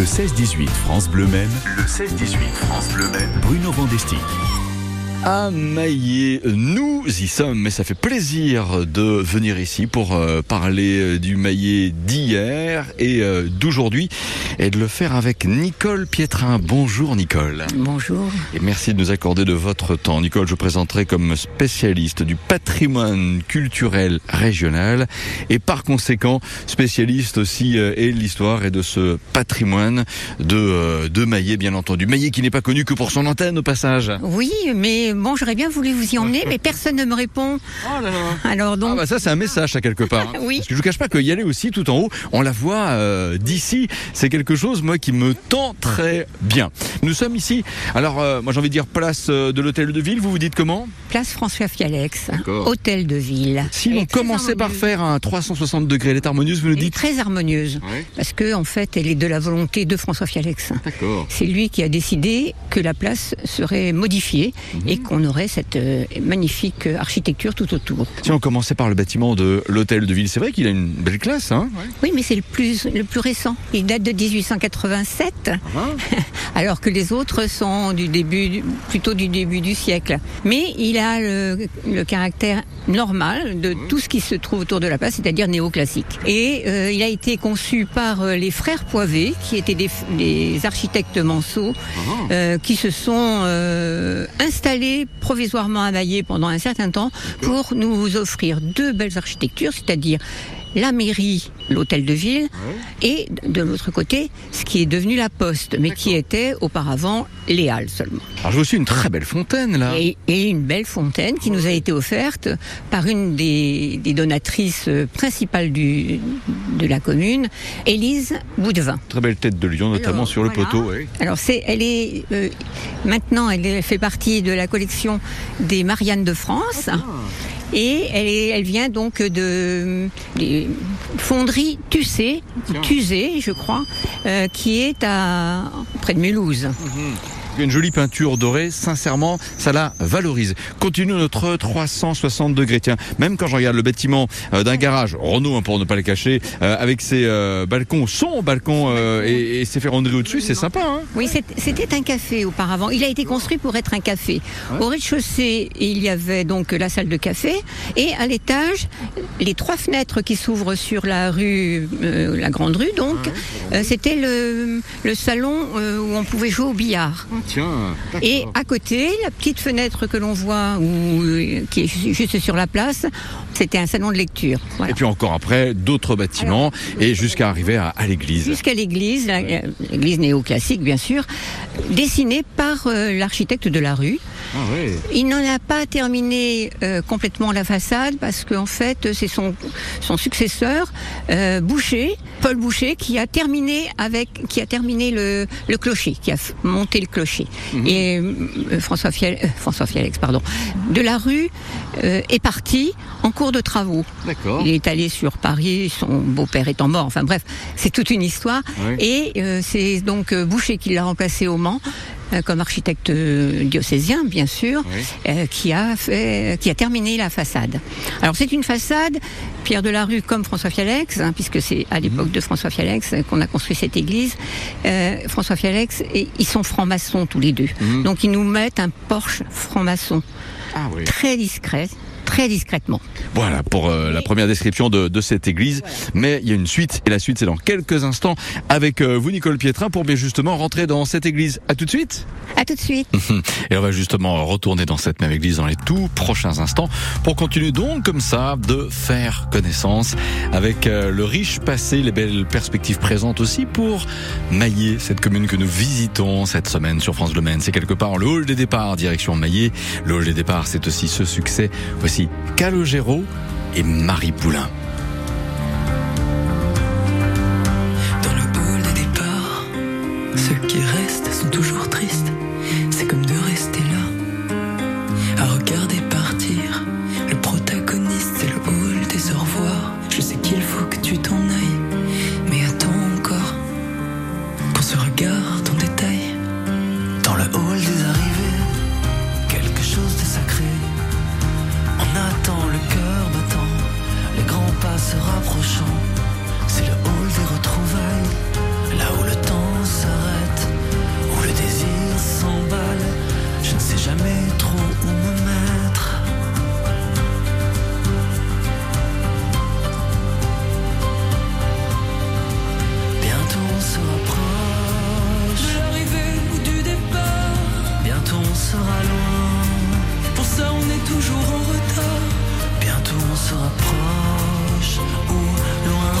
Le 16-18 France Bleu Maine. Le 16-18 France Bleu Maine. Bruno Vandestick. À Maillé, nous y sommes, mais ça fait plaisir de venir ici pour euh, parler euh, du Maillé d'hier et euh, d'aujourd'hui et de le faire avec Nicole Pietrin. Bonjour Nicole. Bonjour. Et merci de nous accorder de votre temps. Nicole, je présenterai comme spécialiste du patrimoine culturel régional et par conséquent spécialiste aussi et de l'histoire et de ce patrimoine de, de Maillé, bien entendu. Maillé qui n'est pas connu que pour son antenne au passage. Oui, mais bon, j'aurais bien voulu vous y emmener, mais personne ne me répond. Oh là là. Alors donc, Ah bah ça c'est un message à quelque part. hein. Oui. Parce que je vous cache pas qu'il y aller aussi tout en haut, on la voit euh, d'ici, c'est quelque chose moi qui me tend très bien. Nous sommes ici. Alors euh, moi j'ai envie de dire place euh, de l'hôtel de ville, vous vous dites comment? Place François Fialex, hôtel de ville. Si Elle on est très commençait par faire un 360 degrés, elle est harmonieuse, vous nous Elle est dites? très harmonieuse, Ouais. parce que en fait, elle est de la volonté de François Fialex. C'est lui qui a décidé que la place serait modifiée Mhm. et qu'on aurait cette euh, magnifique euh, architecture tout autour. Si on commençait par le bâtiment de l'hôtel de ville, c'est vrai qu'il a une belle classe, hein Oui, mais c'est le plus, le plus récent. Il date de 1887. alors que les autres sont du début, plutôt du début du siècle. Mais il a le, le caractère normal de tout ce qui se trouve autour de la place, c'est-à-dire néoclassique. Et euh, il a été conçu par les frères Poivet, qui étaient des, des architectes manceaux, euh, qui se sont euh, installés provisoirement à Maillé pendant un certain temps pour nous offrir deux belles architectures, c'est-à-dire la mairie, l'hôtel de ville, et de l'autre côté, ce qui est devenu la poste, mais qui était auparavant les halles seulement. Alors je vois aussi une très belle fontaine là. Et, et une belle fontaine qui nous a été offerte par une des, des donatrices principales du, de la commune, Élise Boudevin. Très belle tête de lion, notamment Alors, sur le voilà. poteau. Alors c'est, elle est euh, maintenant, elle fait partie de la collection des Mariannes de France. Et elle, est- elle vient donc de des fonderies Tussé, Tusé, je crois, euh, qui est à près de Mulhouse. Une jolie peinture dorée, sincèrement, ça la valorise. Continue notre 360 degrés. Tiens, même quand je regarde le bâtiment euh, d'un garage, Renault hein, pour ne pas le cacher, euh, avec ses euh, balcons, son balcon et, ses ferronneries au-dessus, c'est sympa. Hein Oui, c'était un café auparavant. Il a été construit pour être un café. Au rez-de-chaussée, il y avait donc la salle de café et à l'étage, les trois fenêtres qui s'ouvrent sur la rue, euh, la grande rue, donc, euh, c'était le, le salon euh, où on pouvait jouer au billard. Tiens. Et à côté, la petite fenêtre que l'on voit, où, euh, qui est ju- juste sur la place, c'était un salon de lecture. Voilà. Et puis encore après, d'autres bâtiments et jusqu'à arriver à, à l'église. Jusqu'à l'église, euh, l'église néoclassique bien sûr, dessinée par euh, l'architecte de la rue. Ah. Il n'en a pas terminé euh, complètement la façade parce qu'en fait c'est son, son successeur euh, Boucher, Paul Boucher, qui a terminé avec, qui a terminé le, le clocher, qui a monté le clocher. Et euh, François Fiel, euh, François Fialex, pardon, de la rue euh, est parti en cours de travaux. D'accord. Il est allé sur Paris, son beau-père étant mort. Enfin bref, c'est toute une histoire. Oui. Et euh, c'est donc euh, Boucher qui l'a remplacé au Mans. Euh, comme architecte euh, diocésien, bien sûr, Oui. euh, qui a fait, qui a terminé la façade. Alors c'est une façade, Pierre de la Rue comme François Fialex, hein, puisque c'est à l'époque Mhm. de François Fialex qu'on a construit cette église. Euh, François Fialex, et ils sont francs-maçons tous les deux, Mhm. donc ils nous mettent un porche franc-maçon Ah oui. très discret, très discrètement. Voilà pour euh, la première description de, de cette église. Mais il y a une suite et la suite c'est dans quelques instants avec euh, vous Nicole Pietrin pour bien justement rentrer dans cette église. À tout de suite. À tout de suite. Et on va justement retourner dans cette même église dans les tout prochains instants pour continuer donc comme ça de faire connaissance avec euh, le riche passé, les belles perspectives présentes aussi pour Maillé, cette commune que nous visitons cette semaine sur France Bleu Maine. C'est quelque part le hall des départs direction Maillé. Le hall des départs c'est aussi ce succès. Voici Calogero et Marie Poulain. Dans le hall des départs, ceux qui restent sont toujours tristes. proche ou loin.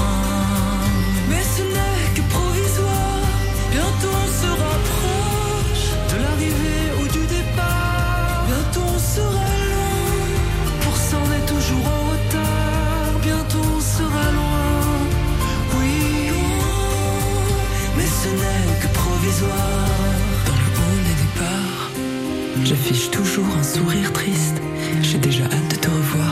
Mais ce n'est que provisoire, bientôt on sera proche de l'arrivée ou du départ. Bientôt on sera loin, pour ça on est toujours en retard. Bientôt on sera loin, oui. Mais ce n'est que provisoire. Dans le haut des départs, j'affiche toujours un sourire triste. J'ai déjà hâte de te revoir.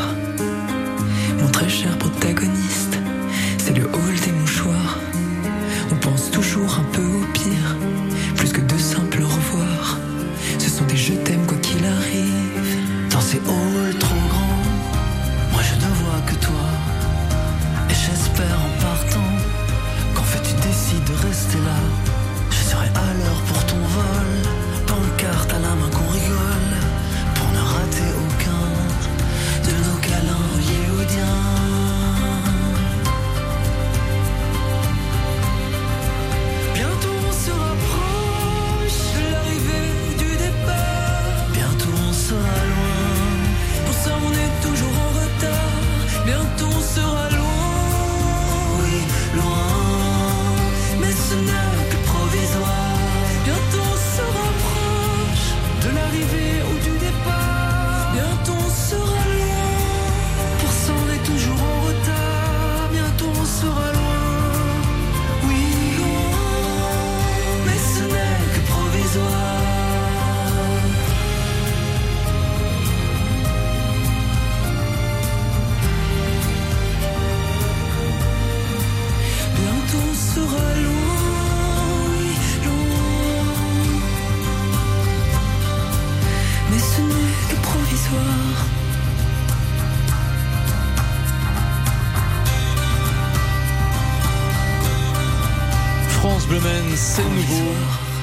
Trop grands, moi je ne vois que toi. Et j'espère en partant qu'en fait tu décides de rester là. C'est nouveau.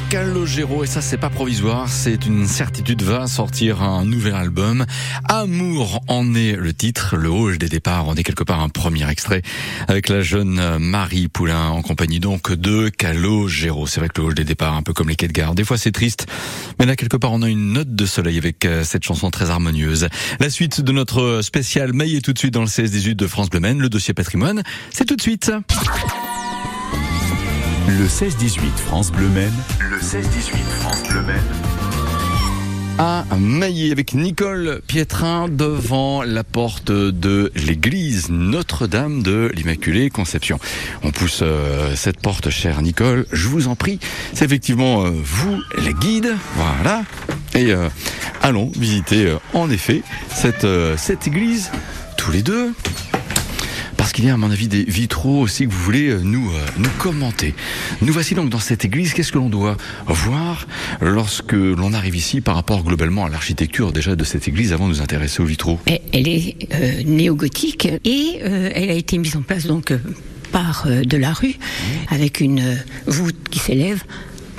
Calogero, et ça c'est pas provisoire, c'est une certitude, va sortir un nouvel album. Amour en est le titre, le hall des départs, on est quelque part un premier extrait avec la jeune Marie Poulain en compagnie donc de Calogero. C'est vrai que le hall des départs, un peu comme les quais de des fois c'est triste, mais là quelque part on a une note de soleil avec euh, cette chanson très harmonieuse. La suite de notre spécial maillé tout de suite dans le 16-18 de France Bleu le dossier patrimoine, c'est tout de suite. Le 16-18 France Bleu Maine. Le 16-18 France Bleu Maine. à Maillé avec Nicole Pietrin devant la porte de l'église Notre-Dame de l'Immaculée Conception. On pousse euh, cette porte, chère Nicole, je vous en prie. C'est effectivement euh, vous, la guide, voilà. Et euh, allons visiter en effet cette, cette église tous les deux. Parce qu'il y a, à mon avis, des vitraux aussi que vous voulez euh, nous, euh, nous commenter. Nous voici donc dans cette église. Qu'est-ce que l'on doit voir lorsque l'on arrive ici par rapport globalement à l'architecture déjà de cette église avant de nous intéresser aux vitraux? Elle elle est euh, néo-gothique et euh, elle a été mise en place donc par de la rue avec une voûte qui s'élève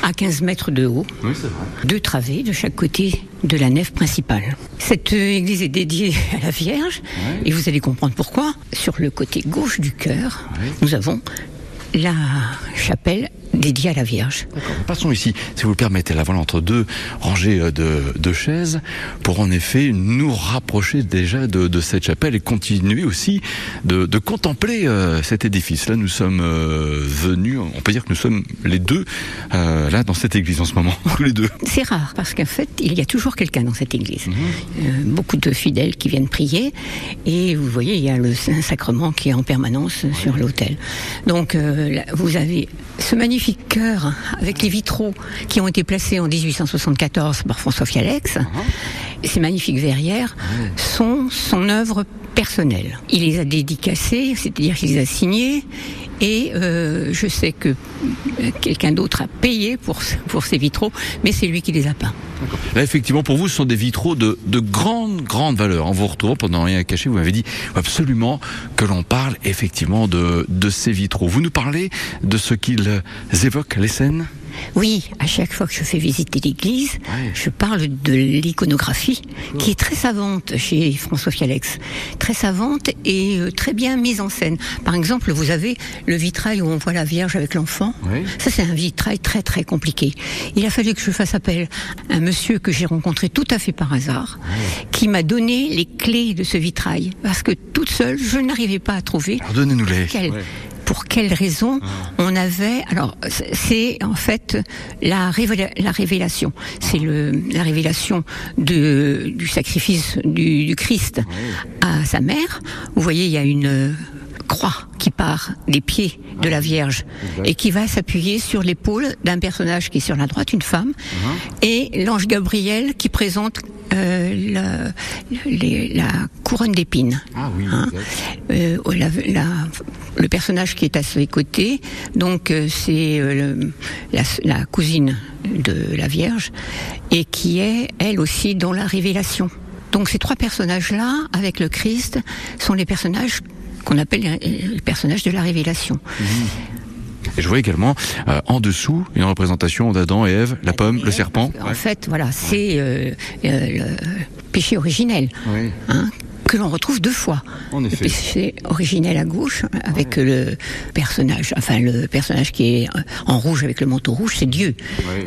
à 15 mètres de haut, Oui, c'est vrai. deux travées de chaque côté de la nef principale. Cette euh, église est dédiée à la Vierge et vous allez comprendre pourquoi. Sur le côté gauche du chœur, nous avons la chapelle dédiée à la Vierge. Passons ici, si vous le permettez, là, voilà, entre deux rangées euh, de, de chaises, pour en effet nous rapprocher déjà de, de cette chapelle et continuer aussi de, de contempler euh, cet édifice. Là, nous sommes euh, venus, on peut dire que nous sommes les deux euh, là dans cette église en ce moment, tous les deux. C'est rare parce qu'en fait, il y a toujours quelqu'un dans cette église. Euh, beaucoup de fidèles qui viennent prier et vous voyez, il y a le Saint-Sacrement qui est en permanence sur l'autel. Donc, là, vous avez ce magnifique chœur avec les vitraux qui ont été placés en 1874 par François Fialex. Et Ces magnifiques verrières sont son œuvre personnelle. Il les a dédicacées, c'est-à-dire qu'il les a signées. Et euh, je sais que quelqu'un d'autre a payé pour, pour ces vitraux, mais c'est lui qui les a peints. Là, effectivement, pour vous, ce sont des vitraux de, de grande, grande valeur. En vous retrouvant pendant rien à cacher, vous m'avez dit absolument que l'on parle effectivement de, de ces vitraux. Vous nous parlez de ce qu'ils évoquent, les scènes? Oui, à chaque fois que je fais visiter l'église, Ouais. je parle de l'iconographie, qui est très savante chez François Fialex. Très savante et euh, très bien mise en scène. Par exemple, vous avez le vitrail où on voit la Vierge avec l'enfant. Ça, c'est un vitrail très très compliqué. Il a fallu que je fasse appel à un monsieur que j'ai rencontré tout à fait par hasard, qui m'a donné les clés de ce vitrail. Parce que toute seule, je n'arrivais pas à trouver Donnez-nous-les. Ouais. pour quelle raison on avait alors c'est- c'est en fait la, révéla- la révélation c'est le la révélation de, du sacrifice du, du Christ à sa mère vous voyez il y a une croix qui part des pieds de la Vierge et qui va s'appuyer sur l'épaule d'un personnage qui est sur la droite, une femme, et l'ange Gabriel qui présente euh, la, les- la couronne d'épines. Ah oui, Hein. Euh, la- la- le personnage qui est à ses côtés, donc euh, c'est la cousine de la Vierge et qui est elle aussi dans la révélation. Donc ces trois personnages-là, avec le Christ, sont les personnages qu'on appelle les personnages de la révélation. Et je vois également euh, en dessous une représentation d'Adam et Ève, la pomme, le serpent. En fait, voilà, c'est euh, euh, le péché originel. Oui. hein, que l'on retrouve deux fois. En Le péché originel à gauche, avec le personnage, enfin le personnage qui est en rouge avec le manteau rouge, c'est Dieu.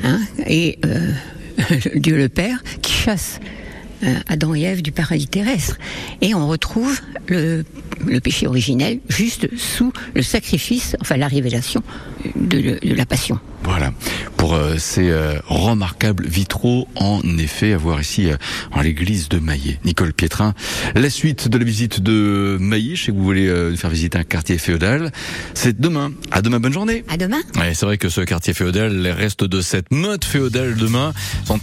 Hein, et Dieu le Père qui chasse Adam et Ève du paradis terrestre. Et on retrouve le, le péché originel juste sous le sacrifice, enfin la révélation de, de la passion. Voilà, pour euh, ces euh, remarquables vitraux, en effet, à voir ici euh, en l'église de Maillet. Nicole Pietrin, la suite de la visite de Maillet, je sais que vous voulez euh, faire visiter un quartier féodal, c'est demain. À demain, bonne journée À demain. Ouais, c'est vrai que ce quartier féodal, les restes de cette mode féodale demain sont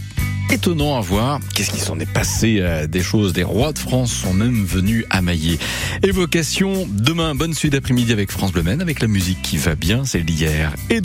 étonnants à voir. Qu'est-ce qui s'en est passé euh, Des choses, des rois de France sont même venus à Maillet. Évocation demain, bonne suite d'après-midi avec France Bleu avec la musique qui va bien, c'est l'hier. Et